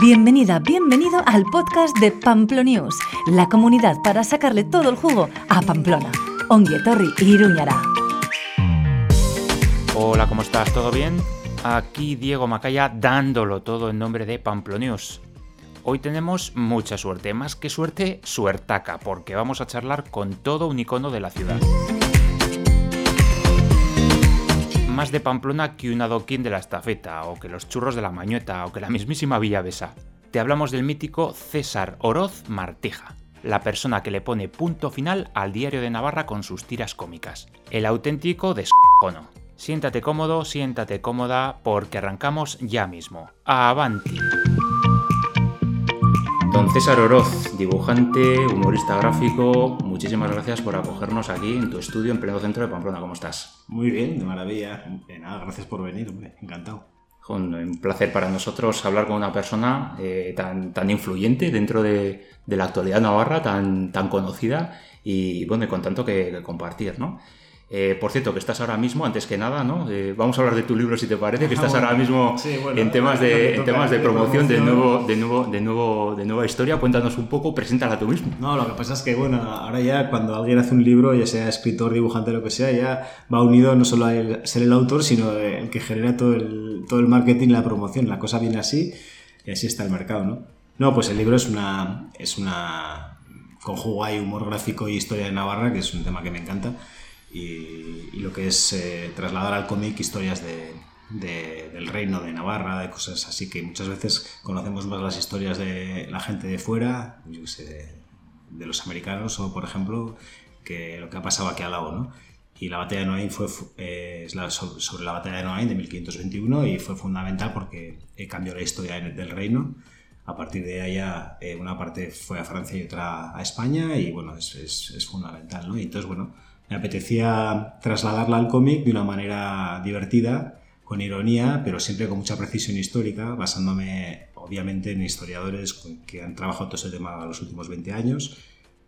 Bienvenida, bienvenido al podcast de Pamplonews, la comunidad para sacarle todo el jugo a Pamplona. Onguietorri Iruñara. Hola, ¿cómo estás? ¿Todo bien? Aquí Diego Macaya dándolo todo en nombre de Pamplonews. Hoy tenemos mucha suerte, más que suerte, suertaca, porque vamos a charlar con todo un icono de la ciudad. Más de Pamplona que un adoquín de la estafeta, o que los churros de la mañueta, o que la mismísima Villavesa. Te hablamos del mítico César Oroz Martija, la persona que le pone punto final al diario de Navarra con sus tiras cómicas. El auténtico descono. Siéntate cómodo, siéntate cómoda, porque arrancamos ya mismo. ¡Avanti! Don César Oroz, dibujante, humorista gráfico, muchísimas gracias por acogernos aquí en tu estudio en pleno centro de Pamplona. ¿Cómo estás? Muy bien, de maravilla. Nada, gracias por venir, hombre. Encantado. Un placer para nosotros hablar con una persona eh, tan, tan influyente dentro de, de, la actualidad navarra, tan, tan conocida y bueno, y con tanto que, que compartir, ¿no? Eh, por cierto, que estás ahora mismo, antes que nada, ¿no? Eh, vamos a hablar de tu libro si te parece, que estás ahora mismo en temas de, en temas de promoción, de, nuevo, de, nuevo, de, nuevo, de nueva historia. Cuéntanos un poco, preséntala tú mismo. No, lo que pasa es que, bueno, ahora ya cuando alguien hace un libro, ya sea escritor, dibujante, lo que sea, ya va unido no solo a ser el autor, sino el que genera todo el, todo el marketing y la promoción. La cosa viene así y así está el mercado, ¿no? No, pues el libro es una, es una conjuga y humor gráfico y historia de Navarra, que es un tema que me encanta y, lo que es eh, trasladar al cómic historias de, del reino de Navarra, de cosas así que muchas veces conocemos más las historias de la gente de fuera, yo sé, de, los americanos o por ejemplo, que lo que ha pasado aquí al lado, ¿no? Y la batalla de Noain fue eh, sobre la batalla de Noain de 1521 y fue fundamental porque cambió la historia del reino. A partir de allá una parte fue a Francia y otra a España y bueno, es, es, es fundamental, ¿no? Y entonces, bueno, me apetecía trasladarla al cómic de una manera divertida, con ironía, pero siempre con mucha precisión histórica, basándome obviamente en historiadores que han trabajado todo ese tema los últimos 20 años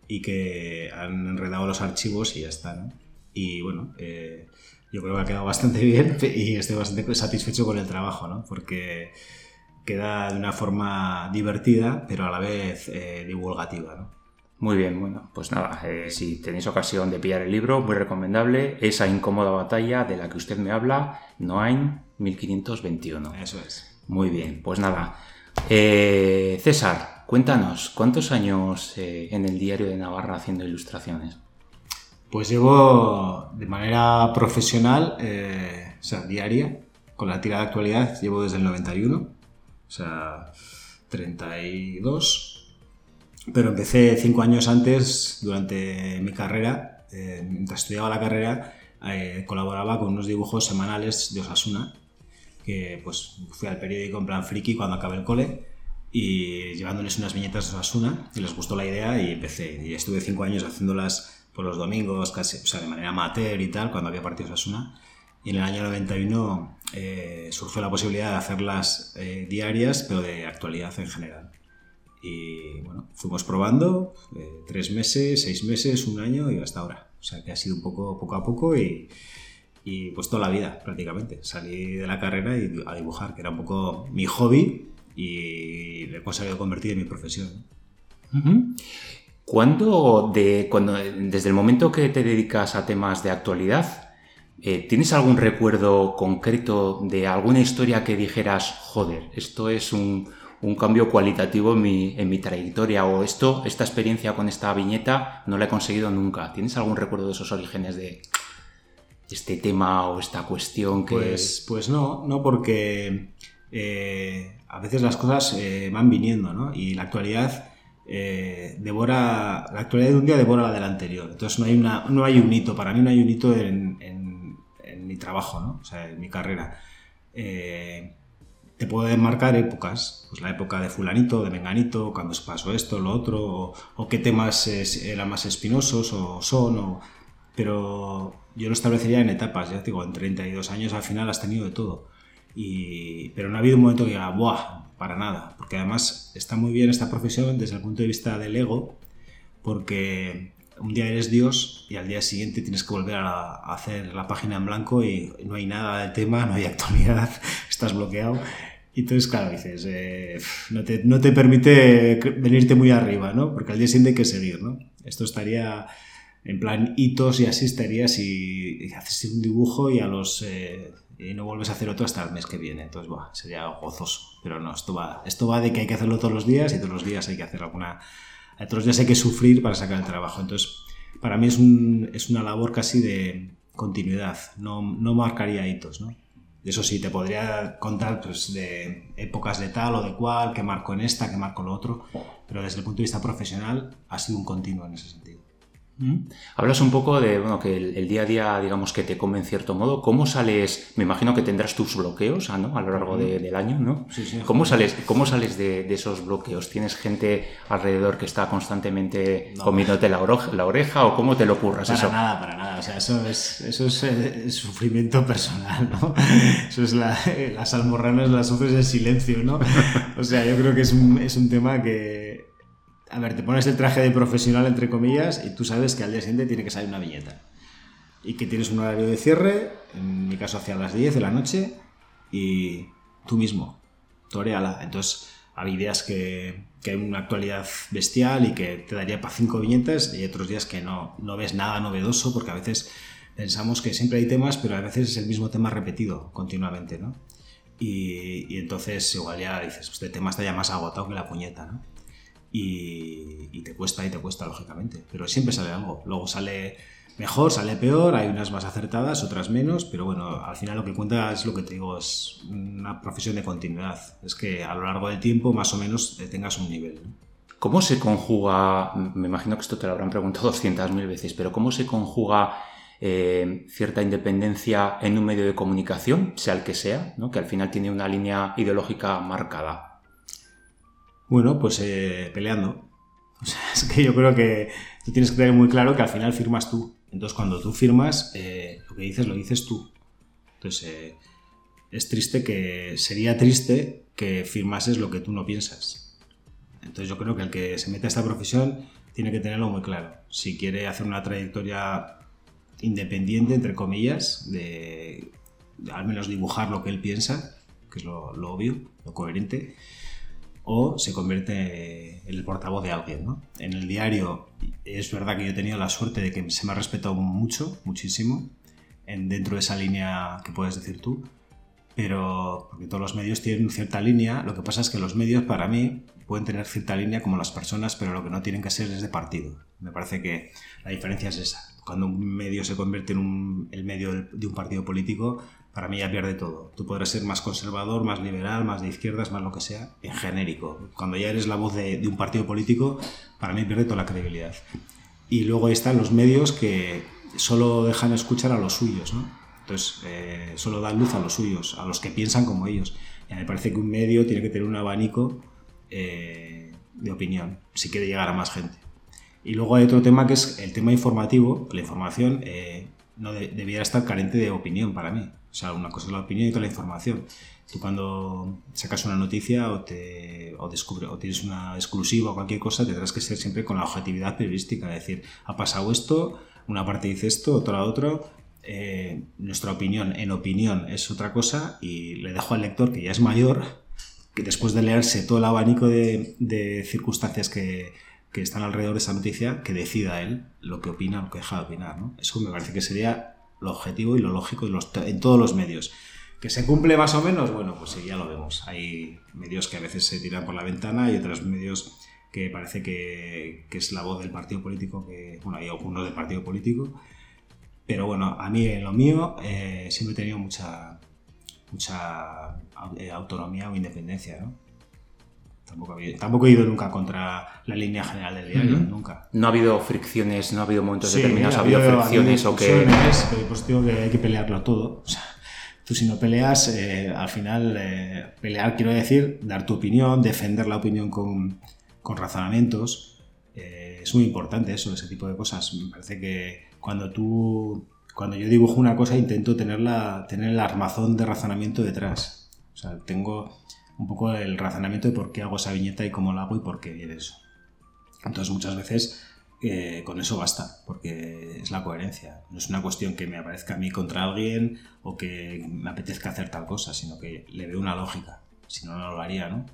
y que han enredado los archivos y ya está. Y bueno, eh, yo creo que ha quedado bastante bien y estoy bastante satisfecho con el trabajo, ¿no? porque queda de una forma divertida, pero a la vez eh, divulgativa. ¿no? Muy bien, bueno, pues nada, eh, si tenéis ocasión de pillar el libro, muy recomendable, esa incómoda batalla de la que usted me habla, Noain 1521. Eso es. Muy bien, pues nada. Eh, César, cuéntanos, ¿cuántos años eh, en el diario de Navarra haciendo ilustraciones? Pues llevo de manera profesional, o sea, diaria, con la tira de actualidad, llevo desde el 91, o sea, 32 pero empecé cinco años antes, durante mi carrera, eh, mientras estudiaba la carrera, eh, colaboraba con unos dibujos semanales de Osasuna, que pues fui al periódico en plan friki cuando acabé el cole y llevándoles unas viñetas de Osasuna y les gustó la idea y empecé. Y estuve cinco años haciéndolas por los domingos, casi, o sea, de manera amateur y tal, cuando había partido Osasuna. Y en el año 91 eh, surgió la posibilidad de hacerlas diarias, pero de actualidad en general. Y bueno, fuimos probando eh, tres meses, seis meses, un año y hasta ahora. O sea que ha sido un poco poco a poco y, y pues toda la vida prácticamente. Salí de la carrera y a dibujar, que era un poco mi hobby y lo he conseguido convertir en mi profesión. ¿Cuándo, de, cuando, desde el momento que te dedicas a temas de actualidad, eh, ¿tienes algún recuerdo concreto de alguna historia que dijeras, joder, esto es un, un cambio cualitativo en mi, en mi trayectoria o esto, esta experiencia con esta viñeta no la he conseguido nunca. ¿Tienes algún recuerdo de esos orígenes de este tema o esta cuestión que... Pues, pues no, no porque eh, a veces las cosas eh, van viniendo, ¿no? Y la actualidad... Eh, devora la actualidad de un día devora la del anterior entonces no hay una no hay un hito para mí no hay un hito en, en, mi trabajo ¿no? o sea en mi carrera te puede marcar épocas, pues la época de fulanito, de menganito, cuando se pasó esto, lo otro, o, qué temas eran más espinosos o son, o, pero yo lo establecería en etapas, ya digo, en 32 años al final has tenido de todo. Y, pero no ha habido un momento que diga, ¡buah! Para nada, porque además está muy bien esta profesión desde el punto de vista del ego, porque un día eres Dios y al día siguiente tienes que volver a, hacer la página en blanco y no hay nada de tema, no hay actualidad, estás bloqueado. Y entonces, claro, dices, eh, no, te, permite venirte muy arriba, ¿no? Porque al día siguiente hay que seguir, ¿no? Esto estaría en plan hitos y así estaría si haces un dibujo y a los... Eh, y no vuelves a hacer otro hasta el mes que viene. Entonces, bueno, sería gozoso. Pero no, esto va, esto va de que hay que hacerlo todos los días y todos los días hay que hacer alguna... Todos los días hay que sufrir para sacar el trabajo. Entonces, para mí es, un, es una labor casi de continuidad. No, no marcaría hitos, ¿no? Eso sí, te podría contar pues, de épocas de tal o de cual, qué marco en esta, qué marco en lo otro, pero desde el punto de vista profesional ha sido un continuo en ese sentido. Hablas un poco de bueno, que el, día a día, digamos, que te come en cierto modo. ¿Cómo sales? Me imagino que tendrás tus bloqueos ¿no? a lo largo del año, ¿no? Sí, sí, ¿Cómo sales, cómo sales de, esos bloqueos? ¿Tienes gente alrededor que está constantemente comiéndote la, la, oreja o cómo te lo curras para eso? Para nada, para nada. O sea, eso es, eso es eh, sufrimiento personal, ¿no? Eso es la, las almorranas las sufres en silencio, ¿no? O sea, yo creo que es un, es un tema que a ver, te pones el traje de profesional, entre comillas, y tú sabes que al día siguiente tiene que salir una viñeta. Y que tienes un horario de cierre, en mi caso hacia las 10 de la noche, y tú mismo, toreala. Entonces, hay días que, que, hay una actualidad bestial y que te daría para cinco viñetas, y otros días que no, no ves nada novedoso, porque a veces pensamos que siempre hay temas, pero a veces es el mismo tema repetido continuamente, ¿no? Y, y entonces igual ya dices, este tema está ya más agotado que la puñeta, ¿no? Y, te cuesta y te cuesta, lógicamente. Pero siempre sale algo. Luego sale mejor, sale peor, hay unas más acertadas, otras menos, pero bueno, al final lo que cuenta es lo que te digo, es una profesión de continuidad. Es que a lo largo del tiempo más o menos tengas un nivel. ¿Cómo se conjuga, me imagino que esto te lo habrán preguntado 200.000 veces, pero cómo se conjuga eh, cierta independencia en un medio de comunicación, sea el que sea, ¿no? que al final tiene una línea ideológica marcada? Bueno, pues eh, peleando. Es que yo creo que tú tienes que tener muy claro que al final firmas tú. Entonces, cuando tú firmas, eh, lo que dices lo dices tú. Entonces, eh, es triste que. Sería triste que firmases lo que tú no piensas. Entonces, yo creo que el que se mete a esta profesión tiene que tenerlo muy claro. Si quiere hacer una trayectoria independiente, entre comillas, de, al menos dibujar lo que él piensa, que es lo obvio, lo coherente o se convierte en el portavoz de alguien. ¿no? En el diario es verdad que yo he tenido la suerte de que se me ha respetado mucho, muchísimo, en, dentro de esa línea que puedes decir tú, pero porque todos los medios tienen cierta línea, lo que pasa es que los medios para mí pueden tener cierta línea como las personas, pero lo que no tienen que ser es de partido. Me parece que la diferencia es esa. Cuando un medio se convierte en el medio de un partido político, para mí ya pierde todo. Tú podrás ser más conservador, más liberal, más de izquierdas, más lo que sea, en genérico. Cuando ya eres la voz de, un partido político, para mí pierde toda la credibilidad. Y luego están los medios que solo dejan escuchar a los suyos, ¿no? Entonces, eh, solo dan luz a los suyos, a los que piensan como ellos. Y me parece que un medio tiene que tener un abanico eh, de opinión, si quiere llegar a más gente. Y luego hay otro tema que es el tema informativo, la información eh, no debiera estar carente de opinión para mí. O sea, una cosa es la opinión y otra la información. Tú cuando sacas una noticia o, te, o, descubre, o tienes una exclusiva o cualquier cosa, tendrás que ser siempre con la objetividad periodística. Es decir, ha pasado esto, una parte dice esto, otra otro. Eh, nuestra opinión en opinión es otra cosa y le dejo al lector que ya es mayor, que después de leerse todo el abanico de, de circunstancias que, que están alrededor de esa noticia, que decida él lo que opina lo que deja de opinar. ¿no? Eso me parece que sería lo objetivo y lo lógico en todos los medios. ¿Que se cumple más o menos? Bueno, pues sí, ya lo vemos. Hay medios que a veces se tiran por la ventana y otros medios que parece que, es la voz del partido político, que, bueno, hay algunos del partido político, pero bueno, a mí en lo mío eh, siempre he tenido mucha, mucha eh, autonomía o independencia, ¿no? Tampoco, he ido nunca contra la línea general del diario, nunca. ¿No ha habido fricciones, no ha habido momentos determinados, ha habido, fricciones o que...? pues digo que hay que pelearlo todo. O sea, tú si no peleas, eh, al final, eh, pelear quiero decir, dar tu opinión, defender la opinión con, con razonamientos. Eh, es muy importante eso, ese tipo de cosas. Me parece que cuando tú, cuando yo dibujo una cosa intento tenerla, tener el armazón de razonamiento detrás. O sea, tengo un poco el razonamiento de por qué hago esa viñeta y cómo la hago y por qué viene eso. Entonces muchas veces eh, con eso basta, porque es la coherencia. No es una cuestión que me aparezca a mí contra alguien o que me apetezca hacer tal cosa, sino que le veo una lógica. Si no, no lo haría, ¿no?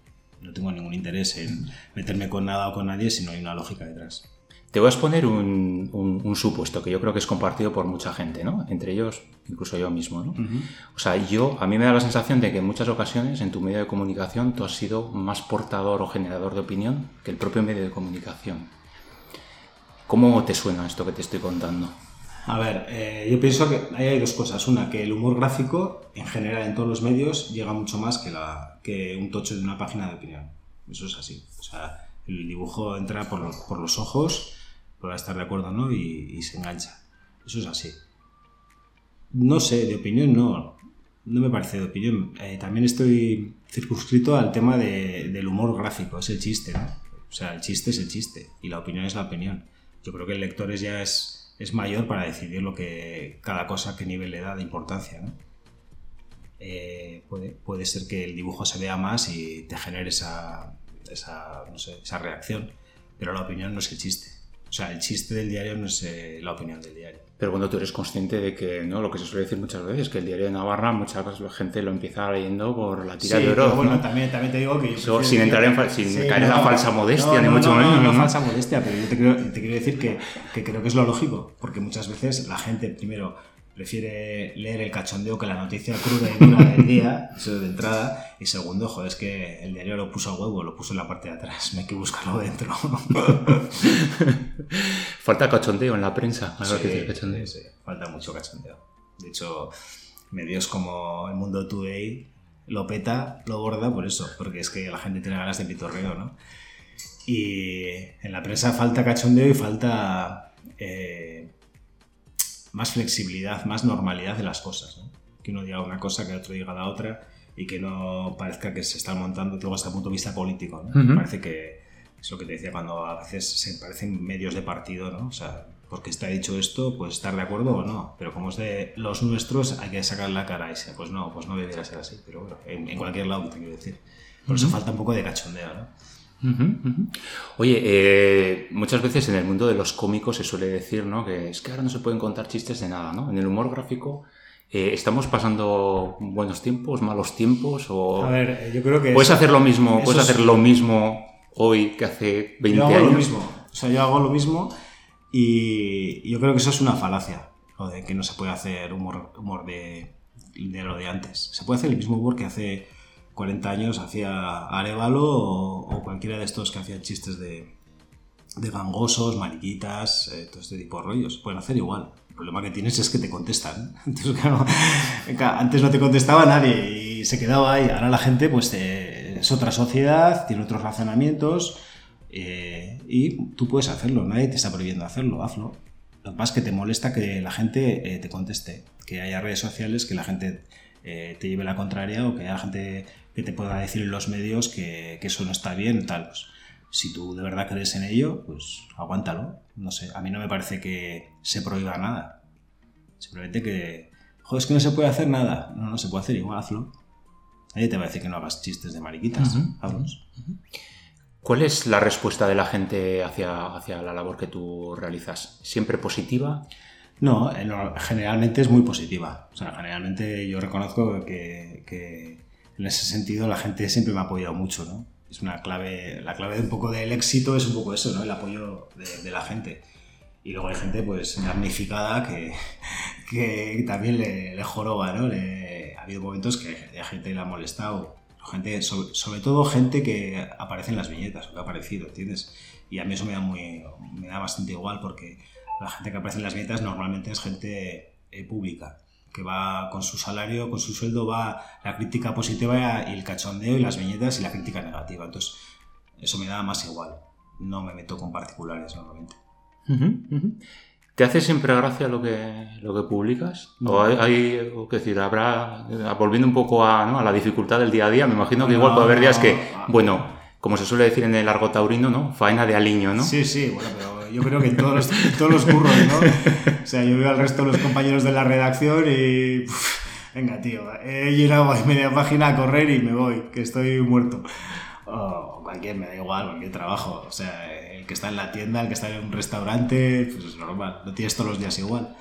No tengo ningún interés en meterme con nada o con nadie si no hay una lógica detrás. Te voy a exponer un, un, supuesto que yo creo que es compartido por mucha gente, ¿no? Entre ellos, incluso yo mismo, ¿no? O sea, yo, a mí me da la sensación de que en muchas ocasiones en tu medio de comunicación tú has sido más portador o generador de opinión que el propio medio de comunicación. ¿Cómo te suena esto que te estoy contando? A ver, eh, yo pienso que ahí hay dos cosas. Una, que el humor gráfico, en general en todos los medios, llega mucho más que, la, que un tocho de una página de opinión. Eso es así. O sea, el dibujo entra por, por los ojos, por estar de acuerdo, ¿no? Y, se engancha. Eso es así. No sé, de opinión no. No me parece de opinión. Eh, también estoy circunscrito al tema del humor gráfico, es el chiste, ¿no? O sea, el chiste es el chiste y la opinión es la opinión. Yo creo que el lector es ya es es mayor para decidir lo que cada cosa, qué nivel le da de importancia. Eh, puede, puede, ser que el dibujo se vea más y te genere esa, esa, no sé, esa reacción, pero la opinión no es el chiste. O sea, el chiste del diario no es eh, la opinión del diario. Pero cuando tú eres consciente de que, ¿no? Lo que se suele decir muchas veces, que el diario de Navarra, mucha gente lo empieza leyendo por la tira de oro. bueno, también, también te digo que... sin entrar en, sin caer en la falsa modestia, ni mucho menos. No, falsa modestia, pero yo te, quiero, te quiero decir que, que creo que es lo lógico, porque muchas veces la gente, primero, prefiere leer el cachondeo que la noticia cruda y dura del día, eso de entrada. Y segundo, joder, es que el diario lo puso a huevo, lo puso en la parte de atrás, me hay que buscarlo dentro. falta cachondeo en la prensa. Sí, falta mucho cachondeo. De hecho, medios como El Mundo Today lo peta, lo borda por eso, porque es que la gente tiene ganas de pitorreo, ¿no? Y en la prensa falta cachondeo y falta... Eh, más flexibilidad, más normalidad de las cosas. Que uno diga una cosa, que otro diga la otra y que no parezca que se están montando luego hasta el punto de vista político. Parece que es lo que te decía cuando a veces se parecen medios de partido, ¿no? O sea, porque está dicho esto, pues estar de acuerdo o no. Pero como es de los nuestros, hay que sacar la cara y sea, pues no, pues no debería ser así. Pero bueno, en, cualquier lado te quiero decir. Por eso falta un poco de cachondeo, ¿no? Oye, eh, muchas veces en el mundo de los cómicos se suele decir, ¿no? Que es que ahora no se pueden contar chistes de nada, ¿no? En el humor gráfico eh, ¿Estamos pasando buenos tiempos, malos tiempos? O... A ver, yo creo que... ¿Puedes hacer lo mismo, puedes hacer lo mismo hoy que hace 20 yo hago Lo mismo. O sea, yo hago lo mismo y yo creo que eso es una falacia, lo de que no se puede hacer humor, humor de, de lo de antes. Se puede hacer el mismo humor que hace 40 años hacía Arevalo o, cualquiera de estos que hacían chistes de, de gangosos, mariquitas, eh, todo este tipo de rollos. Pueden hacer igual. El problema que tienes es que te contestan. antes no te contestaba nadie y se quedaba ahí. Ahora la gente pues es otra sociedad, tiene otros razonamientos eh, y tú puedes hacerlo. Nadie te está prohibiendo hacerlo, hazlo. Lo que pasa es que te molesta que la gente eh, te conteste, que haya redes sociales, que la gente te lleve la contraria o que haya gente que te pueda decir en los medios que, eso no está bien, tal. Pues, si tú de verdad crees en ello, pues aguántalo. No sé, a mí no me parece que se prohíba nada. Simplemente que, joder, es que no se puede hacer nada. No, no se puede hacer, igual hazlo. Nadie te va a decir que no hagas chistes de mariquitas. ¿Cuál es la respuesta de la gente hacia, hacia la labor que tú realizas? ¿Siempre positiva? No, generalmente es muy positiva. O sea, generalmente yo reconozco que, que en ese sentido la gente siempre me ha apoyado mucho, ¿no? Es una clave, la clave de un poco del éxito es un poco eso, ¿no? El apoyo de, la gente. Y luego hay gente pues damnificada que, que también le, le joroba, ¿no? ha habido momentos que la gente le ha molestado. Gente, sobre, todo gente que aparece en las viñetas o que ha aparecido, ¿entiendes? Y a mí eso me da, muy, me da bastante igual porque la gente que aparece en las viñetas normalmente es gente eh, pública que va con su salario, con su sueldo, va la crítica positiva y el cachondeo y las viñetas y la crítica negativa. Entonces, eso me da más igual. No me meto con particulares normalmente. ¿Te hace siempre gracia lo que, lo que publicas? O hay, que decir, habrá, volviendo un poco a, a, la dificultad del día a día, me imagino que igual puede haber días que, bueno, como se suele decir en el argot taurino, ¿no? Faena de aliño, ¿no? Sí, sí, bueno, pero yo creo que en todos los, todos los curros, ¿no? O sea, yo veo al resto de los compañeros de la redacción y... venga, tío, he llegado a media página a correr y me voy, que estoy muerto. O cualquier, me da igual, cualquier trabajo. O sea, el que está en la tienda, el que está en un restaurante, pues es normal, lo tienes todos los días igual.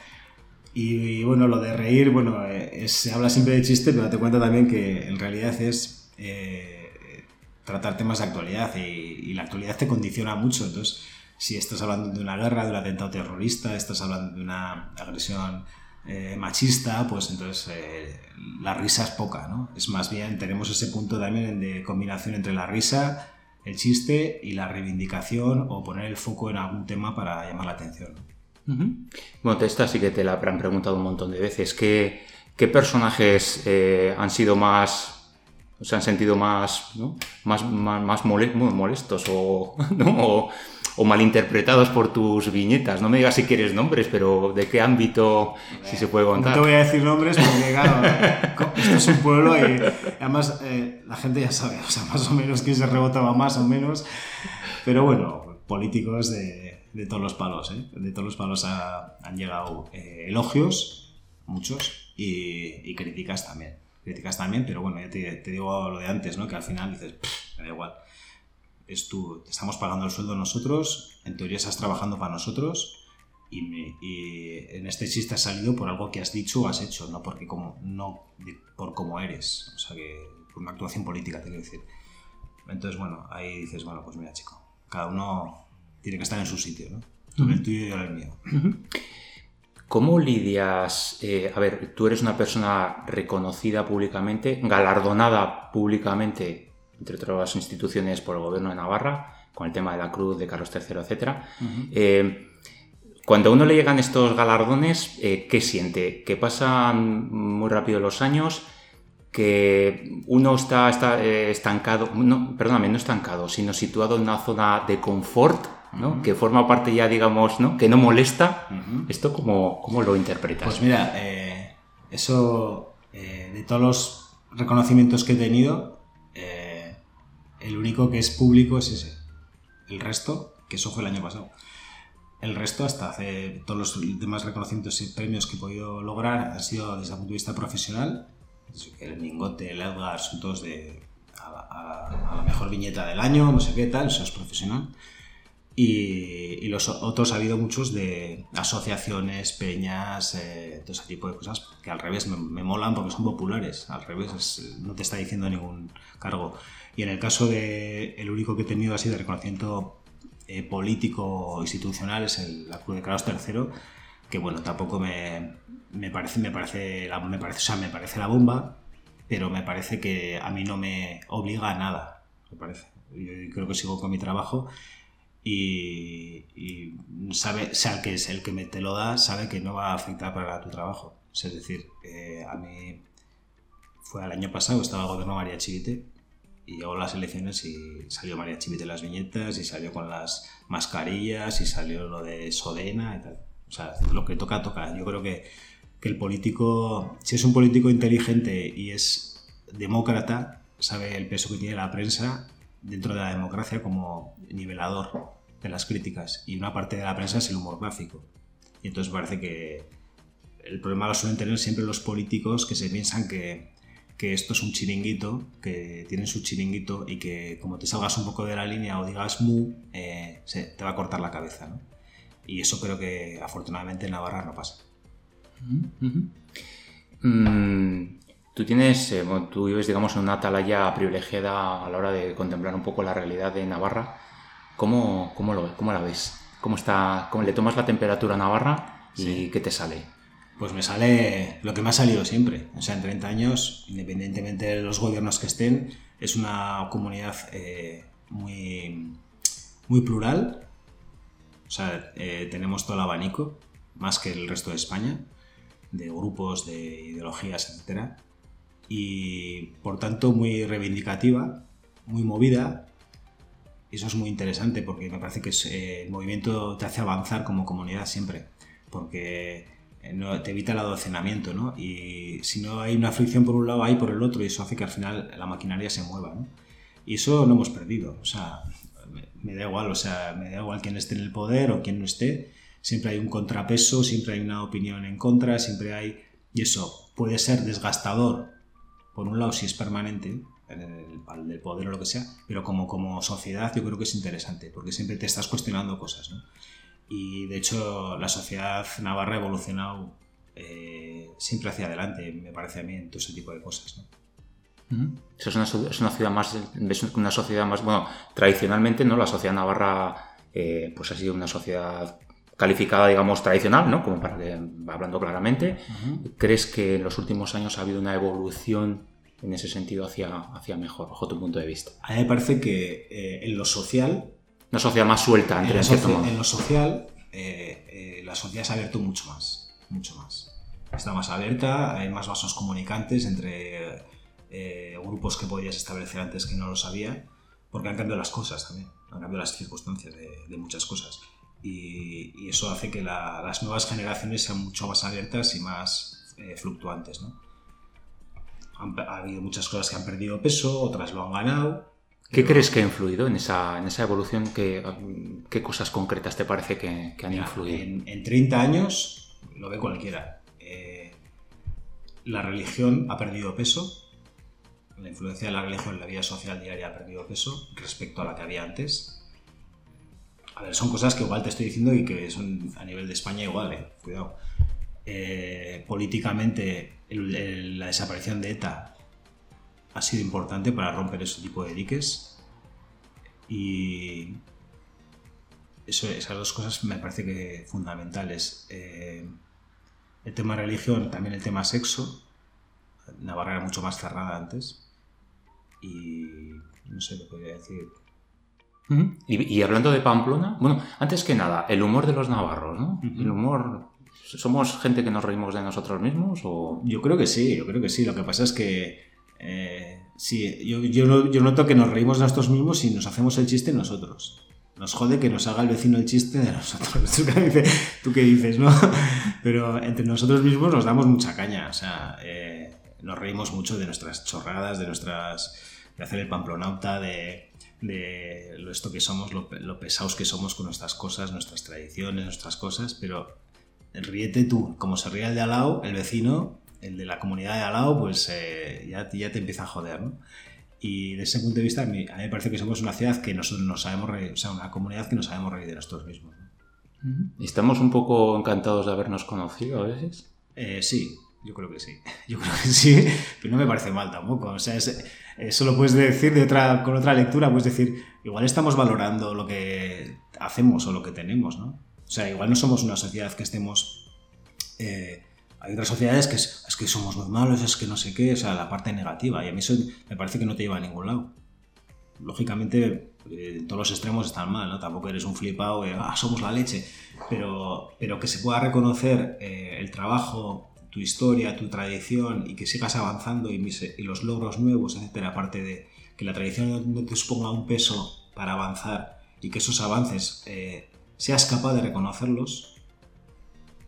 Y, bueno, lo de reír, bueno, se habla siempre de chiste, pero te cuento también que en realidad es eh, tratar temas de actualidad y, y, la actualidad te condiciona mucho. Entonces, si estás hablando de una guerra, de un atentado terrorista, estás hablando de una agresión eh, machista, pues entonces eh, la risa es poca, ¿no? Es más bien, tenemos ese punto también de combinación entre la risa, el chiste y la reivindicación o poner el foco en algún tema para llamar la atención. Bueno, esta sí que te la han preguntado un montón de veces. ¿Qué, personajes eh, han sido más se han sentido más, ¿no? más, más, molestos o, ¿no? o malinterpretados por tus viñetas. No me digas si quieres nombres, pero ¿de qué ámbito si se puede contar? No te voy a decir nombres porque, claro, esto es un pueblo y además eh, la gente ya sabe, o sea, más o menos quién se rebotaba más o menos. Pero bueno, políticos de, de todos los palos, ¿eh? De todos los palos han llegado eh, elogios, muchos, y, críticas también. Críticas también, pero bueno, ya te, te, digo lo de antes, ¿no? Que al final dices, me da igual es tú, te estamos pagando el sueldo nosotros, en teoría estás trabajando para nosotros y, en este chiste has salido por algo que has dicho o has hecho, no, porque como, no por cómo eres, o sea que por una actuación política, te quiero decir. Entonces, bueno, ahí dices, bueno, pues mira, chico, cada uno tiene que estar en su sitio, ¿no? Tú en el tuyo y yo el mío. ¿Cómo lidias? Eh, a ver, tú eres una persona reconocida públicamente, galardonada públicamente entre otras instituciones por el gobierno de Navarra, con el tema de la cruz de Carlos III, etc. Eh, cuando a uno le llegan estos galardones, eh, ¿qué siente? ¿Que pasan muy rápido los años? ¿Que uno está, está eh, estancado? No, perdóname, no estancado, sino situado en una zona de confort, ¿no? que forma parte ya, digamos, ¿no? que no molesta. ¿Esto cómo, cómo, lo interpretas? Pues mira, eso de todos los reconocimientos que he tenido, el único que es público es ese. El resto, que eso fue el año pasado. El resto, hasta hace todos los demás reconocimientos y premios que he podido lograr, han sido desde el punto de vista profesional. El Mingote, el Edgar, son todos de a, la mejor viñeta del año, no sé qué tal, eso es profesional. Y, los otros ha habido muchos de asociaciones, peñas, eh, todo ese tipo de cosas que al revés me, molan porque son populares. Al revés, no te está diciendo ningún cargo. Y en el caso de el único que he tenido así de reconocimiento eh, político institucional es el, la Cruz de Carlos III, que bueno, tampoco me, me parece, me parece, la, me parece, o sea, me parece la bomba, pero me parece que a mí no me obliga a nada, me parece. Yo creo que sigo con mi trabajo y, sabe, sea el que es el que me te lo da, sabe que no va a afectar para tu trabajo. Es decir, a mí fue el año pasado, estaba el gobierno María Chivite y llegó las elecciones y salió María Chivite las viñetas y salió con las mascarillas y salió lo de Sodena y. O sea, lo que toca, toca. Yo creo que, que el político, si es un político inteligente y es demócrata, sabe el peso que tiene la prensa dentro de la democracia como nivelador de las críticas. Y una parte de la prensa es el humor gráfico. Y entonces parece que el problema lo suelen tener siempre los políticos que se piensan que que esto es un chiringuito, que tienen su chiringuito y que como te salgas un poco de la línea o digas mu, eh, se, te va a cortar la cabeza. ¿no? Y eso creo que afortunadamente en Navarra no pasa. Mm, tú tienes, eh, tú vives digamos en una atalaya privilegiada a la hora de contemplar un poco la realidad de Navarra. ¿Cómo, cómo, lo, cómo la ves? ¿Cómo, está, ¿Cómo le tomas la temperatura a Navarra y qué te sale? pues me sale lo que me ha salido siempre. O sea, en 30 años, independientemente de los gobiernos que estén, es una comunidad eh, muy, muy plural. O sea, eh, tenemos todo el abanico, más que el resto de España, de grupos, de ideologías, etc. Y por tanto, muy reivindicativa, muy movida. Eso es muy interesante porque me parece que eh, el movimiento te hace avanzar como comunidad siempre. Porque eh, no, te evita el adocenamiento, ¿no? Y si no hay una fricción por un lado, hay por el otro, y eso hace que al final la maquinaria se mueva, ¿no? Y eso no hemos perdido, o sea, me, da igual, o sea, me da igual quién esté en el poder o quién no esté, siempre hay un contrapeso, siempre hay una opinión en contra, siempre hay... Y eso puede ser desgastador, por un lado, si es permanente, el, el, del poder o lo que sea, pero como, como sociedad yo creo que es interesante, porque siempre te estás cuestionando cosas, ¿no? y de hecho la sociedad navarra ha evolucionado eh, siempre hacia adelante, me parece a mí, en todo ese tipo de cosas. Es una, es una ciudad más, es una sociedad más, bueno, tradicionalmente, ¿no? La sociedad navarra, eh, pues ha sido una sociedad calificada, digamos, tradicional, ¿no? Como para que, hablando claramente. ¿Crees que en los últimos años ha habido una evolución en ese sentido hacia, hacia mejor, bajo tu punto de vista? A mí me parece que eh, en lo social... Una sociedad más suelta, entre en, en lo social, eh, eh, la sociedad se ha abierto mucho más, mucho más. Está más abierta, hay más vasos comunicantes entre grupos que podías establecer antes que no lo sabía, porque han cambiado las cosas también, han cambiado las circunstancias de muchas cosas y, eso hace que las nuevas generaciones sean mucho más abiertas y más eh, fluctuantes. ¿no? ha habido muchas cosas que han perdido peso, otras lo han ganado. ¿Qué crees que ha influido en esa, en esa evolución? ¿Qué, ¿Qué, cosas concretas te parece que, han influido? En, en, 30 años lo ve cualquiera. Eh, la religión ha perdido peso, la influencia de la religión en la vida social diaria ha perdido peso respecto a la que había antes a ver, son cosas que igual te estoy diciendo y que son a nivel de España igual, eh, cuidado. Eh, políticamente, la desaparición de ETA ha sido importante para romper ese tipo de diques. Y eso, esas dos cosas me parece que fundamentales. Eh, el tema religión, también el tema sexo. Navarra era mucho más cerrada antes. Y no sé, lo podría decir y, hablando de Pamplona, bueno, antes que nada, el humor de los navarros, ¿no? El humor. ¿Somos gente que nos reímos de nosotros mismos? O... Yo creo que sí, yo creo que sí. Lo que pasa es que. Eh, sí, yo, yo, noto que nos reímos de nosotros mismos y nos hacemos el chiste nosotros. Nos jode que nos haga el vecino el chiste de nosotros. ¿Tú qué dices, no? Pero entre nosotros mismos nos damos mucha caña. O sea, eh, nos reímos mucho de nuestras chorradas, de nuestras. de hacer el pamplonauta, de de lo esto que somos, lo, pesados que somos con nuestras cosas, nuestras tradiciones, nuestras cosas, pero ríete tú, como se ríe el de al lado, el vecino, el de la comunidad de al lado, pues eh, ya, ya, te empieza a joder, ¿no? Y desde ese punto de vista, a mí, me parece que somos una ciudad que nos, nos sabemos reír, o sea, una comunidad que nos sabemos reír de nosotros mismos. ¿Estamos un poco encantados de habernos conocido a veces? Eh, sí, yo creo que sí. Yo creo que sí, pero no me parece mal tampoco. O sea, eso lo puedes decir de otra, con otra lectura, puedes decir, igual estamos valorando lo que hacemos o lo que tenemos, ¿no? O sea, igual no somos una sociedad que estemos... Eh, hay otras sociedades que es, que somos muy malos, es que no sé qué, o sea, la parte negativa. Y a mí eso me parece que no te lleva a ningún lado. Lógicamente, eh, todos los extremos están mal, ¿no? Tampoco eres un flipado, ah, somos la leche. Pero, pero que se pueda reconocer eh, el trabajo tu historia, tu tradición y que sigas avanzando y, los logros nuevos, etcétera, aparte de que la tradición no te suponga un peso para avanzar y que esos avances eh, seas capaz de reconocerlos,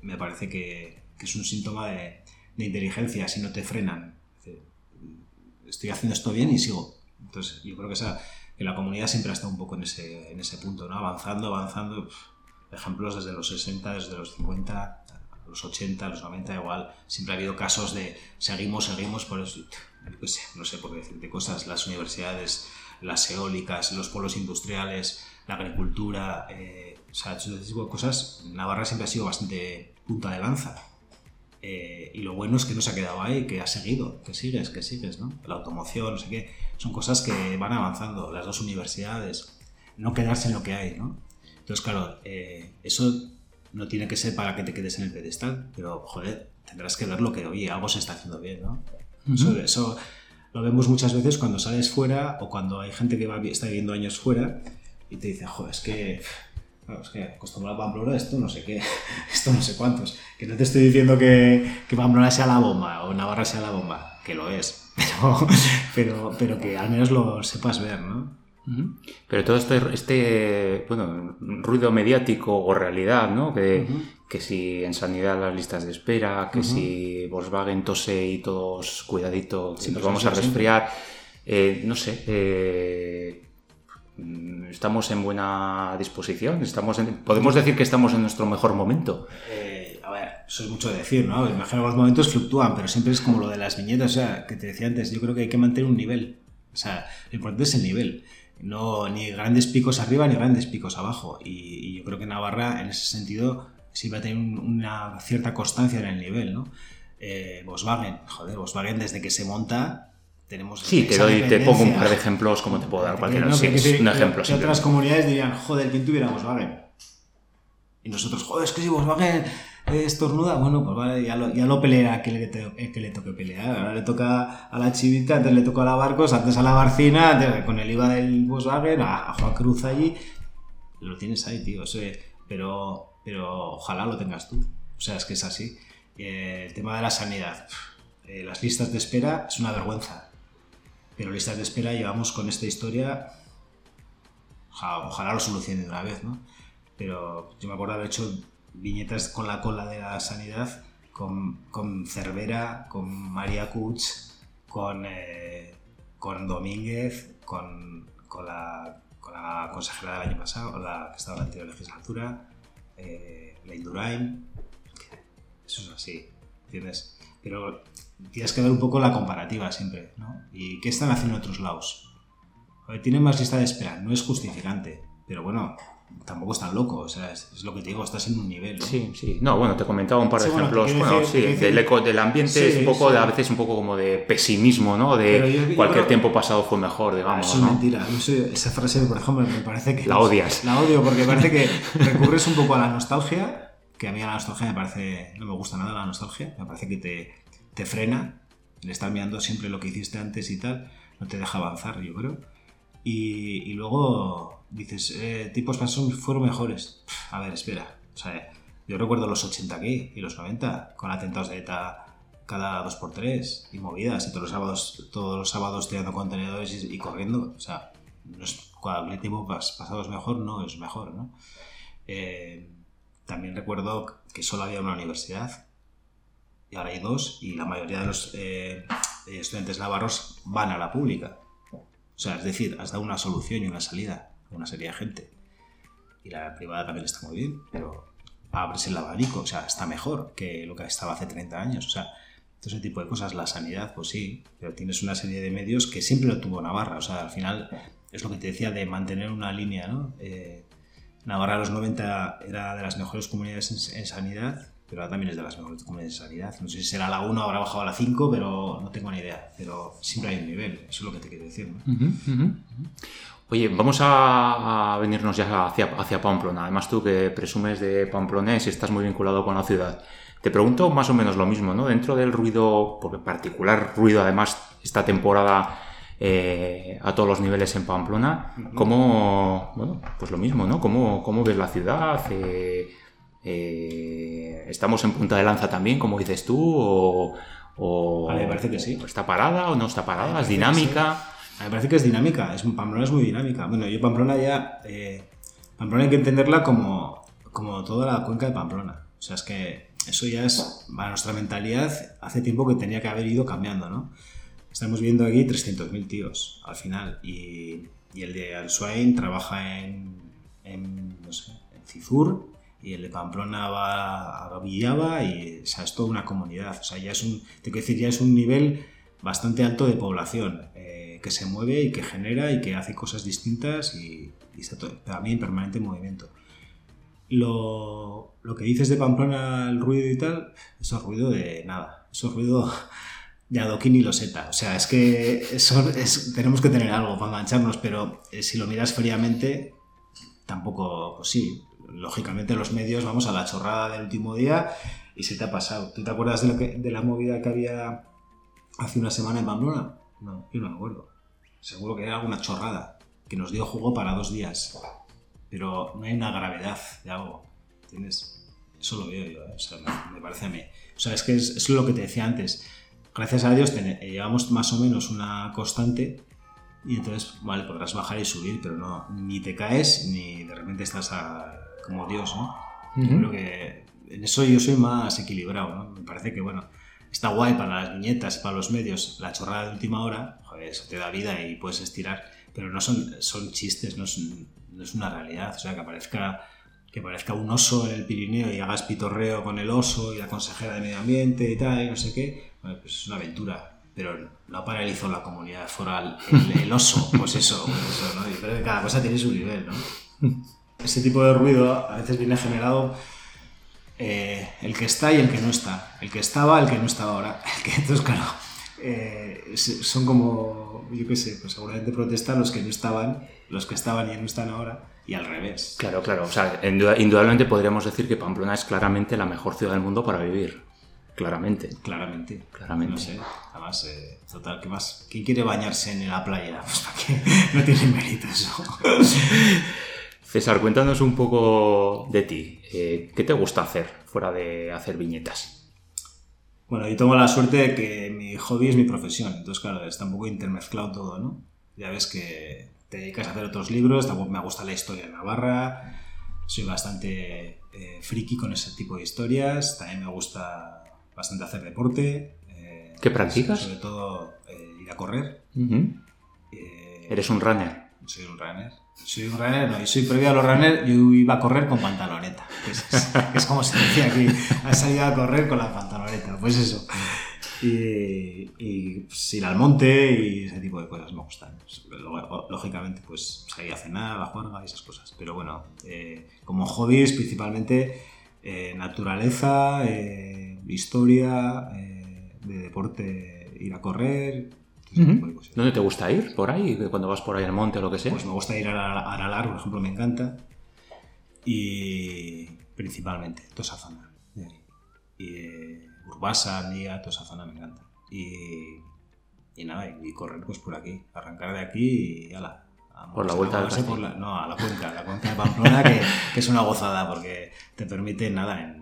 me parece que, es un síntoma de, inteligencia, si no te frenan. Estoy haciendo esto bien y sigo. Entonces, yo creo que, esa, que la comunidad siempre ha estado un poco en ese, en ese punto, ¿no? avanzando, avanzando. Ejemplos desde los 60, desde los 50, los 80, los 90, igual, siempre ha habido casos de seguimos, seguimos, por eso, no sé por qué decirte cosas, las universidades, las eólicas, los polos industriales, la agricultura, eh, o sea, ese tipo de cosas, Navarra siempre ha sido bastante punta de lanza. Eh, y lo bueno es que no se ha quedado ahí, que ha seguido, que sigues, que sigues, ¿no? La automoción, no sé qué, son cosas que van avanzando, las dos universidades, no quedarse en lo que hay, ¿no? Entonces, claro, eh, eso no tiene que ser para que te quedes en el pedestal, pero joder, tendrás que ver lo que, oye, algo se está haciendo bien, ¿no? eso, lo vemos muchas veces cuando sales fuera o cuando hay gente que va, está viviendo años fuera y te dice, joder, es que, es que acostumbrado a Pamplona esto no sé qué, esto no sé cuántos. Que no te estoy diciendo que, que Pamplona sea la bomba o Navarra sea la bomba, que lo es, pero, pero, pero que al menos lo sepas ver, ¿no? Pero todo este, este bueno, ruido mediático o realidad, ¿no? Que, que si en sanidad las listas de espera, que si Volkswagen tose y todos cuidadito, si nos pues vamos a resfriar, eh, no sé, eh, estamos en buena disposición, estamos podemos decir que estamos en nuestro mejor momento. Eh, a ver, eso es mucho decir, ¿no? Imagino que los momentos fluctúan, pero siempre es como lo de las viñetas, o sea, que te decía antes, yo creo que hay que mantener un nivel. O sea, lo importante es el nivel no ni grandes picos arriba ni grandes picos abajo. Y, yo creo que Navarra en ese sentido sí va a tener una cierta constancia en el nivel, ¿no? Eh, Volkswagen, joder, Volkswagen desde que se monta tenemos. Sí, te, doy, te pongo un par de ejemplos como te puedo dar cualquiera. no, Sí, que- es un ejemplo. que otras comunidades dirían, joder, ¿quién tuviera Volkswagen? Y nosotros, joder, es que si Volkswagen estornuda, bueno, pues vale, ya lo, ya lo peleará que to- el que le toque pelear. Ahora le toca a la Chivita, antes le toca a la Barcos, antes a la Barcina, con el IVA del Volkswagen, a, Juan Cruz allí. Lo tienes ahí, tío. pero, pero ojalá lo tengas tú. O sea, es que es así. Eh, el tema de la sanidad. eh, las listas de espera es una vergüenza. Pero listas de espera llevamos con esta historia. Ojalá, ojalá lo solucionen de una vez, ¿no? Pero yo me acuerdo haber hecho viñetas con la cola de la sanidad, con, con Cervera, con María Kuch, con, eh, con Domínguez, con, con, la, con la consejera del año pasado, la que estaba en la anterior legislatura, eh, la Indurain. Eso es así, ¿entiendes? Pero tienes que ver un poco la comparativa siempre, ¿no? ¿Y qué están haciendo en otros lados? Tienen más lista de espera, no es justificante, pero bueno, tampoco es tan loco, o sea, es, es lo que te digo, estás en un nivel. ¿no? Sí, sí. No, bueno, te comentaba un par de Sí, bueno, ejemplos. quiero Bueno, decir- sí, del eco del ambiente Sí, es un poco, sí. de, a veces un poco como de pesimismo, ¿no? De yo- yo cualquier creo- tiempo pasado fue mejor, digamos, Eso es ¿no? mentira. Yo soy- esa frase, por ejemplo, me parece que... La odias. La odio porque parece que recurres un poco a la nostalgia, que a mí la nostalgia me parece... No me gusta nada la nostalgia, me parece que te, te frena, el estar mirando siempre lo que hiciste antes y tal, no te deja avanzar, yo creo. Y, y luego dices, eh, tipos pasados fueron mejores. A ver, espera. O sea, yo recuerdo los 80 aquí y los 90, con atentados de ETA cada 2x3 y movidas, y todos los sábados, todos los sábados tirando contenedores y, y corriendo. O sea, no es, cualquier tiempo pas- pasado es mejor, no es mejor, ¿no? Eh, también recuerdo que solo había una universidad y ahora hay dos y la mayoría de los eh, estudiantes navarros van a la pública. O sea, es decir, has dado una solución y una salida una serie de gente. Y la privada también está muy bien, pero abres el abanico, o sea, está mejor que lo que estaba hace 30 años. O sea, todo ese tipo de cosas, la sanidad, pues sí, pero tienes una serie de medios que siempre lo tuvo Navarra. O sea, al final es lo que te decía de mantener una línea, ¿no? Eh, Navarra a los 90 era de las mejores comunidades en, sanidad, pero ahora también es de las mejores comunidades en sanidad. No sé si será la 1 o habrá bajado a la 5, pero no tengo ni idea. Pero siempre hay un nivel, eso es lo que te quiero decir, ¿no? Oye, vamos a, a venirnos ya hacia, hacia Pamplona. Además, tú que presumes de pamplonés y estás muy vinculado con la ciudad. Te pregunto más o menos lo mismo, ¿no? Dentro del ruido, porque particular ruido, además, esta temporada eh, a todos los niveles en Pamplona, ¿cómo, bueno, pues lo mismo, ¿no? ¿Cómo, cómo ves la ciudad? Eh, eh, ¿Estamos en punta de lanza también, como dices tú? ¿O, o- Vale, parece que sí. ¿Está parada o no está parada? ¿Es parece que dinámica? Me parece que es dinámica, es, Pamplona es muy dinámica. Bueno, yo Pamplona ya... eh, Pamplona hay que entenderla como, como toda la cuenca de Pamplona. O sea, es que eso ya es, para nuestra mentalidad, hace tiempo que tenía que haber ido cambiando, ¿no? Estamos viendo aquí 300.000 tíos al final y, y el de Alsuain trabaja en, en, no sé, en Cizur y el de Pamplona va a Villaba y o sea, es toda una comunidad. O sea, ya es un, te quiero decir, ya es un nivel bastante alto de población eh, que se mueve y que genera y que hace cosas distintas y, y está todo, también en permanente movimiento. Lo, lo que dices de Pamplona, el ruido y tal, eso es ruido de nada. Eso es ruido de adoquín y loseta. O sea, es que eso es- tenemos que tener algo para engancharnos, pero eh, si lo miras fríamente, tampoco, pues sí, lógicamente los medios vamos a la chorrada del último día y se te ha pasado. ¿Tú te acuerdas de, lo que, de la movida que había hace una semana en Pamplona? No, yo no me acuerdo. Seguro que era alguna chorrada que nos dio juego para dos días. Pero no hay una gravedad de algo. ¿Entiendes? Eso lo veo yo, ¿eh? o sea, me, me parece a mí. O sea, es que es, es lo que te decía antes. Gracias a Dios eh, llevamos más o menos una constante y entonces, vale, podrás bajar y subir, pero no, ni te caes ni de repente estás a- como Dios, ¿no? Yo Ujú. creo que en eso yo soy más equilibrado, ¿no? Me parece que, bueno, está guay para las viñetas, para los medios, la chorrada de última hora, eso te da vida y puedes estirar, pero no son, son chistes, no es, no es una realidad, o sea, que aparezca, que aparezca un oso en el Pirineo y hagas pitorreo con el oso y la consejera de medio ambiente y tal, y no sé qué, bueno, pues es una aventura. Pero no paralizó la comunidad foral el, oso, pues eso, pues eso, ¿no? Cada cosa tiene su nivel, ¿no? Ese tipo de ruido a veces viene generado eh, el que está y el que no está. El que estaba, el que no está ahora. El que, entonces, claro, eh, son como, yo qué sé, pues seguramente protestan los que no estaban, los que estaban y no están ahora, y al revés. Claro, claro. O sea, indudablemente podríamos decir que Pamplona es claramente la mejor ciudad del mundo para vivir. Claramente. Claramente. Claramente. No sé. Además, eh, total, ¿qué más? ¿Quién quiere bañarse en la playa? Pues para qué no tiene mérito eso. César, cuéntanos un poco de ti. Eh, ¿Qué te gusta hacer fuera de hacer viñetas? Bueno, yo tengo la suerte de que mi hobby es mi profesión. Entonces, claro, está un poco intermezclado todo, ¿no? Ya ves que te dedicas a hacer otros libros, me gusta la historia de Navarra, soy bastante eh, friki con ese tipo de historias, también me gusta bastante hacer deporte. Eh, ¿Qué practicas? Sobre todo eh, ir a correr. ¿Eres un runner? Soy un runner. Soy un runner, no, y soy previo a los runners, yo iba a correr con pantaloneta. es, como se decía aquí, has salido a correr con la pantaloneta, pues eso. Y, y pues, ir al monte y ese tipo de cosas me gustan. Lógicamente, pues salir a cenar, a la juerga y esas cosas. Pero bueno, como hobbies, principalmente naturaleza, historia, eh, de deporte, ir a correr. ¿Dónde te gusta ir? ¿Por ahí? Cuando vas por ahí al monte o lo que sea. Pues me gusta ir a Aralar, por ejemplo, me encanta. Y principalmente, toda esa zona. Y eh, Urbasa, Nia, toda esa zona me encanta. Y, y nada, y, correr pues por aquí, arrancar de aquí y ala. Por la vuelta del por la, No, a la cuenca, la cuenca de Pamplona, que, que, es una gozada porque te permite nada en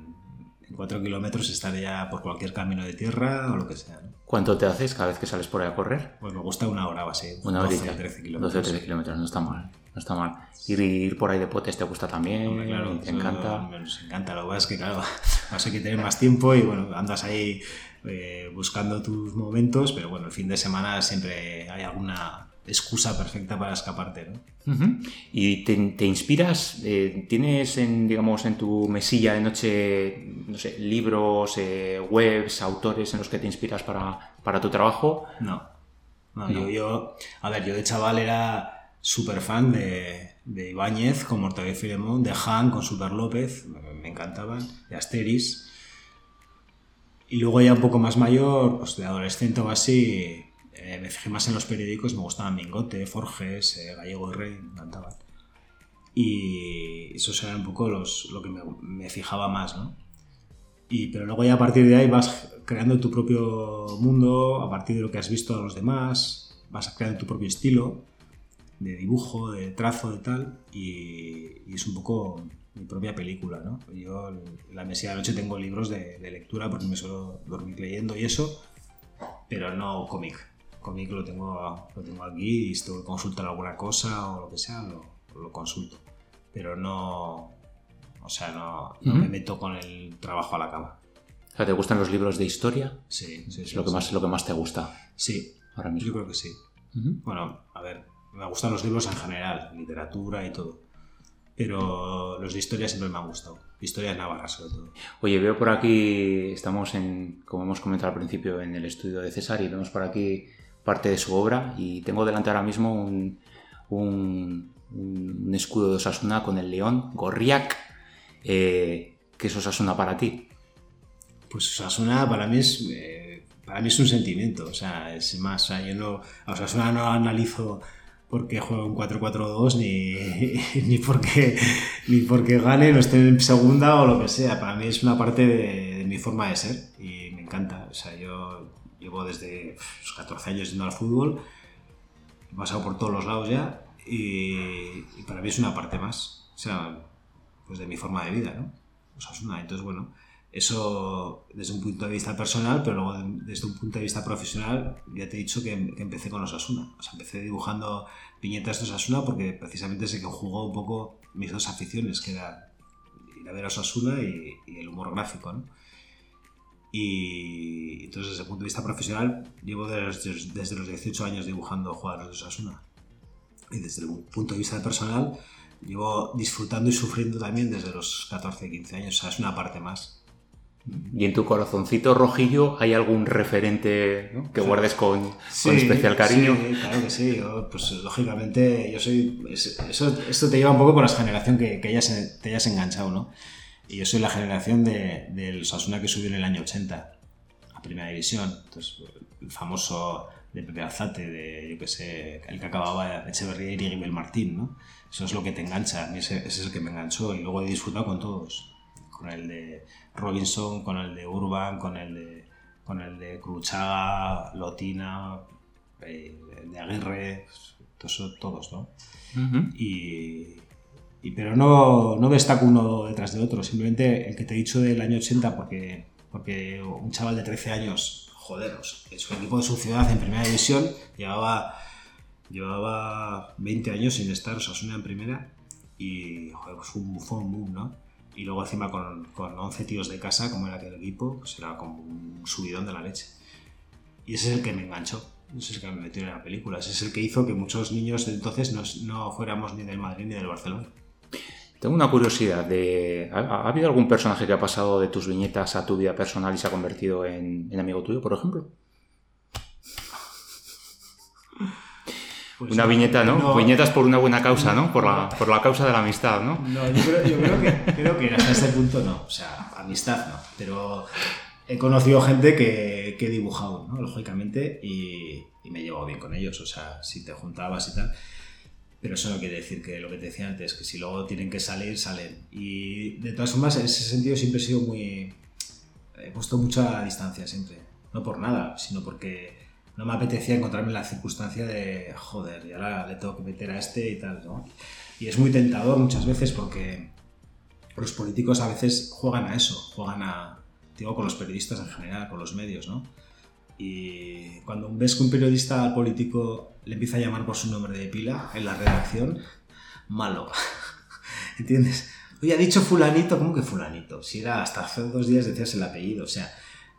en cuatro kilómetros estaré ya por cualquier camino de tierra o lo que sea. ¿Cuánto te haces cada vez que sales por ahí a correr? Pues me gusta una hora o así. Una hora 12 13 kilómetros. 12 o 13 kilómetros, no está mal. No está mal. Ir, ir por ahí de potes te gusta también, claro, te encanta. Nos encanta, lo que es que, claro, vas a que tener más tiempo y bueno, andas ahí eh, buscando tus momentos, pero bueno, el fin de semana siempre hay alguna excusa perfecta para escaparte, ¿no? ¿Y te, inspiras? Eh, ¿Tienes en, digamos, en tu mesilla de noche, no sé, libros, eh, webs, autores en los que te inspiras para, tu trabajo? No. Yo, a ver, yo de chaval era súper fan de, de Ibáñez con Mortadelo y Filemón, de Han con Super López, me encantaban, de Asteris. Y luego ya un poco más mayor, pues de adolescente o así, eh, me fijé más en los periódicos, me gustaban Mingote, Forges, eh, Gallego y Rey, me encantaban. Y eso era un poco los, lo que me, fijaba más, ¿no? Y, pero luego ya a partir de ahí vas creando tu propio mundo, a partir de lo que has visto a los demás, vas creando tu propio estilo de dibujo, de trazo, de tal, y, es un poco mi propia película, ¿no? Yo la mesilla de noche tengo libros de, de lectura porque me suelo dormir leyendo y eso, pero no cómic cómic lo tengo, lo tengo aquí y si tengo que consultar alguna cosa o lo que sea, lo, consulto. Pero no, o sea, no, me meto con el trabajo a la cama. O sea, ¿te gustan los libros de historia? Sí, sí, Es lo, que Más, lo que más te gusta. Sí, ahora mismo. Yo creo que sí. Bueno, a ver, me gustan los libros en general, literatura y todo. Pero los de historia siempre me han gustado. Historias navarras, sobre todo. Oye, veo por aquí, estamos en, como hemos comentado al principio, en el estudio de César y vemos por aquí parte de su obra y tengo delante ahora mismo un, escudo de Osasuna con el león, Gorriak. Eh, ¿Qué es Osasuna para ti? Pues Osasuna para mí es, eh, para mí es un sentimiento, o sea, es más, o sea, yo no, a Osasuna no analizo porque juega un 4-4-2 ni, ni, porque, ni porque gane, no esté en segunda o lo que sea. Para mí es una parte de, de mi forma de ser y me encanta. O sea, yo Llevo desde los 14 años yendo al fútbol, he pasado por todos los lados ya y, para mí es una parte más, o sea, pues de mi forma de vida, ¿no? O sea, es una, entonces, bueno, eso desde un punto de vista personal, pero luego desde un punto de vista profesional, ya te he dicho que, empecé con Osasuna. O sea, empecé dibujando viñetas de Osasuna porque precisamente sé que jugó un poco mis dos aficiones, que era ir a ver a Osasuna y, y el humor gráfico, ¿no? Y entonces, desde el punto de vista profesional, llevo desde, desde los 18 años dibujando jugadores de Osasuna. Y desde el punto de vista personal, llevo disfrutando y sufriendo también desde los 14, 15 años. O sea, es una parte más. ¿Y en tu corazoncito rojillo hay algún referente que guardes con, especial cariño? Sí, claro que sí. pues lógicamente, yo soy. Eso, esto te lleva un poco por la generación que, que hayas, te hayas enganchado, ¿no? Y yo soy la generación del de, Osasuna que subió en el año 80. a primera división. Entonces, el famoso de Pepe Alzate, de, yo que sé, el que acababa Echeverría y Guibel Martín, ¿no? Eso es lo que te engancha, ese, ese, es el que me enganchó y luego he disfrutado con todos, con el de Robinson, con el de Urban, con el de, con el de Cruchaga, Lotina, eh, de Aguirre, todos, todos ¿no? y, y, pero no, no destaco uno detrás de otro, simplemente el que te he dicho del año 80 porque, porque un chaval de 13 años joder, es un equipo de su ciudad en primera división, llevaba, llevaba 20 años sin estar Osasuna en primera y joder, pues fue, un, fue un boom, ¿no? Y luego encima con, con 11 tíos de casa, como era aquel equipo, pues era como un subidón de la leche. Y ese es el que me enganchó, ese es el que me metió en la película, ese es el que hizo que muchos niños de entonces no, no fuéramos ni del Madrid ni del Barcelona. Tengo una curiosidad de... ¿ha, habido algún personaje que ha pasado de tus viñetas a tu vida personal y se ha convertido en, amigo tuyo, por ejemplo? Pues una viñeta, ¿no? Viñetas por una buena causa, ¿no? Por la, por la causa de la amistad, ¿no? No, yo creo, yo creo, que, creo que hasta ese punto no. O sea, amistad no. Pero he conocido gente que, que he dibujado, ¿no? Lógicamente, y, y me he llevado bien con ellos. O sea, si te juntabas y tal. Pero eso no quiere decir que lo que te decía antes, que si luego tienen que salir, salen. Y de todas formas, en ese sentido siempre he sido muy... He puesto mucha distancia siempre. No por nada, sino porque no me apetecía encontrarme en la circunstancia de, joder, y ahora le tengo que meter a este y tal, ¿no? Y es muy tentador muchas veces porque los políticos a veces juegan a eso, juegan a, digo, con los periodistas en general, con los medios, ¿no? Y cuando ves que un periodista político le empieza a llamar por su nombre de pila en la redacción, malo. ¿Entiendes? Oye, ha dicho fulanito, ¿cómo que fulanito? Si era hasta hace dos días decías el apellido. O sea,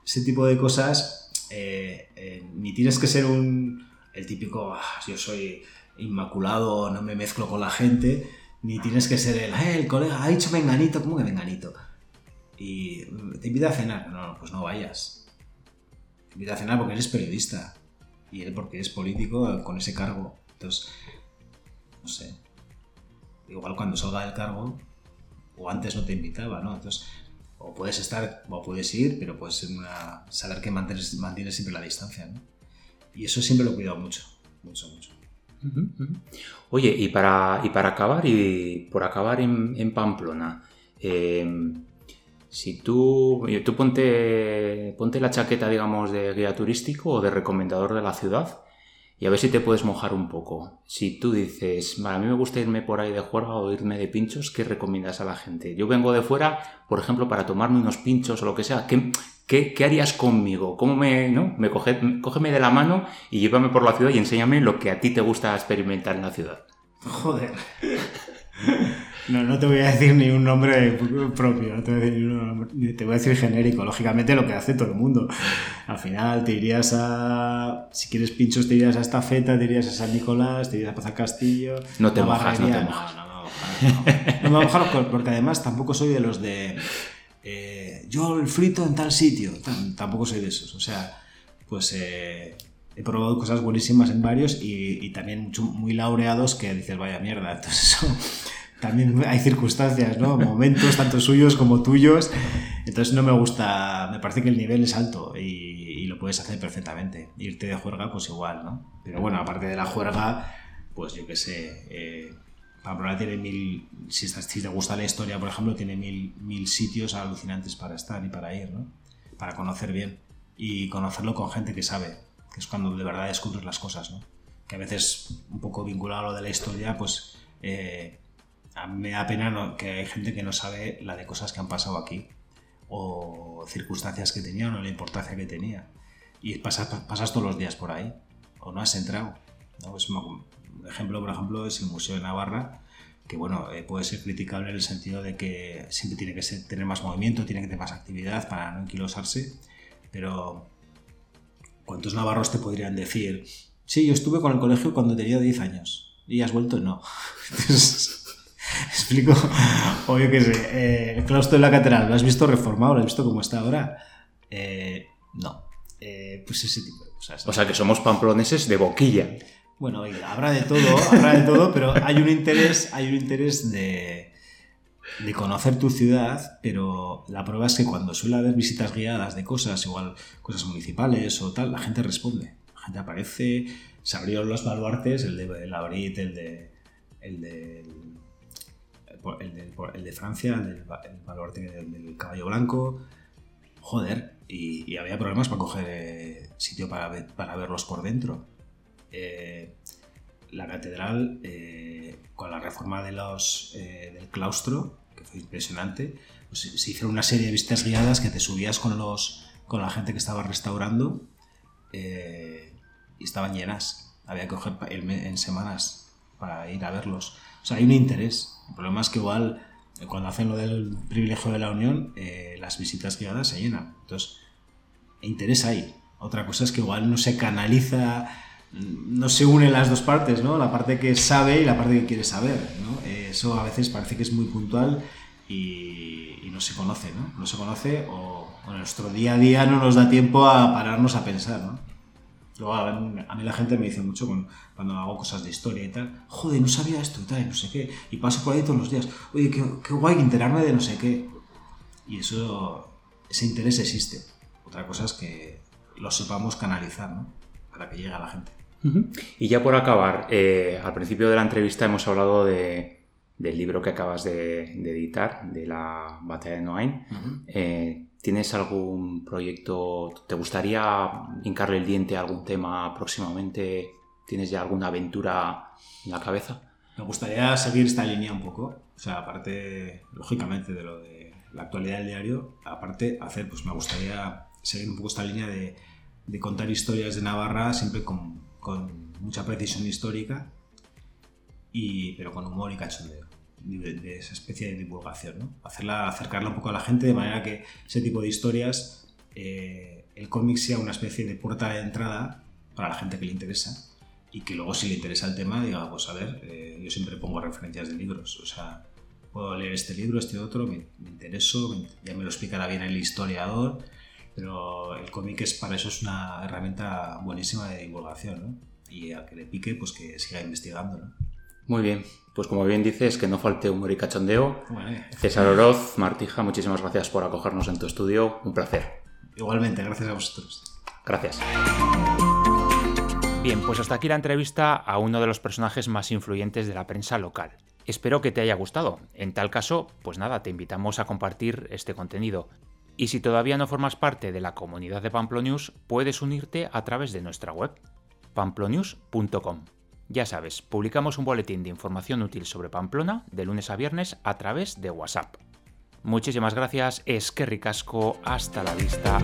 ese tipo de cosas, eh, eh, ni tienes que ser un, el típico, ah, yo soy inmaculado, no me mezclo con la gente, ni tienes que ser el, eh, el colega ha dicho menganito, ¿cómo que menganito? Y te invita a cenar, no, pues no vayas invita a cenar porque eres periodista y él porque es político con ese cargo. Entonces, no sé. Igual cuando salga del cargo, o antes no te invitaba, ¿no? Entonces, o puedes estar, o puedes ir, pero puedes una, saber que mantienes, siempre la distancia, ¿no? Y eso siempre lo he cuidado mucho, mucho, mucho. Oye, y para, y para acabar, y por acabar en, Pamplona, eh, si tú, tú ponte, ponte la chaqueta, digamos, de guía turístico o de recomendador de la ciudad y a ver si te puedes mojar un poco. Si tú dices, a mí me gusta irme por ahí de juerga o irme de pinchos, ¿qué recomiendas a la gente? Yo vengo de fuera, por ejemplo, para tomarme unos pinchos o lo que sea. ¿Qué, qué, harías conmigo? ¿Cómo me, no? Me coge, cógeme de la mano y llévame por la ciudad y enséñame lo que a ti te gusta experimentar en la ciudad. Joder. No, no te voy a decir ni un nombre propio, no te voy a decir, ni te voy a decir genérico, lógicamente lo que hace todo el mundo. Al final te irías a, si quieres pinchos, te irías a esta feta, te irías a San Nicolás, te irías a Pazar Castillo. No te mojas, no te mojas. No, no, me voy a mojar porque además tampoco soy de los de eh, yo el frito en tal sitio, tampoco soy de esos. O sea, pues eh, he probado cosas buenísimas en varios y, y también muy laureados que dices, vaya mierda. Entonces eso también hay circunstancias, ¿no? Momentos tanto suyos como tuyos. Entonces no me gusta, me parece que el nivel es alto y, lo puedes hacer perfectamente. Irte de juerga, pues igual, ¿no? Pero bueno, aparte de la juerga, pues yo qué sé, eh, Pamplona tiene mil, si, si, te gusta la historia, por ejemplo, tiene mil, mil sitios alucinantes para estar y para ir, ¿no? Para conocer bien y conocerlo con gente que sabe, que es cuando de verdad descubres las cosas, ¿no? Que a veces, un poco vinculado a lo de la historia, pues... Eh, me da pena que hay gente que no sabe la de cosas que han pasado aquí o circunstancias que tenían o la importancia que tenía. Y pasas, todos los días por ahí o no has entrado. ¿no? Es un ejemplo, por ejemplo, es el Museo de Navarra, que bueno, eh, puede ser criticable en el sentido de que siempre tiene que tener más movimiento, tiene que tener más actividad para no enquilosarse, pero ¿cuántos navarros te podrían decir? Sí, yo estuve con el colegio cuando tenía 10 años y has vuelto, no. explico? O yo qué sé, eh, el claustro de la catedral, ¿lo has visto reformado? ¿Lo has visto cómo está ahora? Eh, no. Eh, pues ese tipo de cosas. O sea que somos pamploneses de boquilla. Bueno, habrá de todo, habrá de todo, pero hay un interés, hay un interés de, de conocer tu ciudad, pero la prueba es que cuando suele haber visitas guiadas de cosas, igual cosas municipales o tal, la gente responde. La gente aparece, se abrieron los baluartes, el de el Abrit, el de. El de. El Francia, el, del, baluarte del, caballo blanco. Joder, y, había problemas para coger eh, sitio para, verlos por dentro. Eh, la catedral, eh, con la reforma del claustro, que fue impresionante, pues se hicieron una serie de visitas guiadas que te subías con, los, con la gente que estaba restaurando y estaban llenas. Había que coger en semanas para ir a verlos. O sea, hay un interés. El problema es que igual eh, cuando hacen lo del privilegio de la Unión, eh, las visitas guiadas se llenan. Entonces, interés hay. Otra cosa es que igual no se canaliza, no se unen las dos partes, ¿no? La parte que sabe y la parte que quiere saber, ¿no? Eso a veces parece que es muy puntual y, y, no se conoce, ¿no? No se conoce o, o nuestro día a día no nos da tiempo a pararnos a pensar, ¿no? Luego a mí la gente me dice mucho cuando hago cosas de historia y tal, joder, no sabía esto y tal, no sé qué, y paso por ahí todos los días, oye, qué, qué guay enterarme de no sé qué. Y eso, ese interés existe. Otra cosa es que lo sepamos canalizar, ¿no? Para que llegue a la gente. Y ya por acabar, eh, al principio de la entrevista hemos hablado de, del libro que acabas de, editar, de la batalla de Noain. ¿Tienes algún proyecto? ¿Te gustaría hincarle el diente a algún tema próximamente? ¿Tienes ya alguna aventura en la cabeza? Me gustaría seguir esta línea un poco. O sea, aparte, lógicamente, de lo de la actualidad del diario, aparte, hacer, pues me gustaría seguir un poco esta línea de, contar historias de Navarra siempre con, con mucha precisión histórica, y, pero con humor y cachondeo de, esa especie de divulgación, ¿no? Hacerla, acercarla un poco a la gente de manera que ese tipo de historias, eh, el cómic sea una especie de puerta de entrada para la gente que le interesa y que luego si le interesa el tema diga, pues a ver, eh, yo siempre pongo referencias de libros, o sea, puedo leer este libro, este otro, me, intereso, ya me lo explicará bien el historiador, pero el cómic es para eso es una herramienta buenísima de divulgación, ¿no? Y a que le pique, pues que siga investigando, ¿no? Muy bien, pues como bien dices, que no falte humor y cachondeo. César Oroz, Martija, muchísimas gracias por acogernos en tu estudio. Un placer. Igualmente, gracias a vosotros. Gracias. Bien, pues hasta aquí la entrevista a uno de los personajes más influyentes de la prensa local. Espero que te haya gustado. En tal caso, pues nada, te invitamos a compartir este contenido. Y si todavía no formas parte de la comunidad de Pamplonews, puedes unirte a través de nuestra web, pamplonews.com. Ya sabes, publicamos un boletín de información útil sobre Pamplona de lunes a viernes a través de WhatsApp. Muchísimas gracias, es que ricasco, hasta la vista,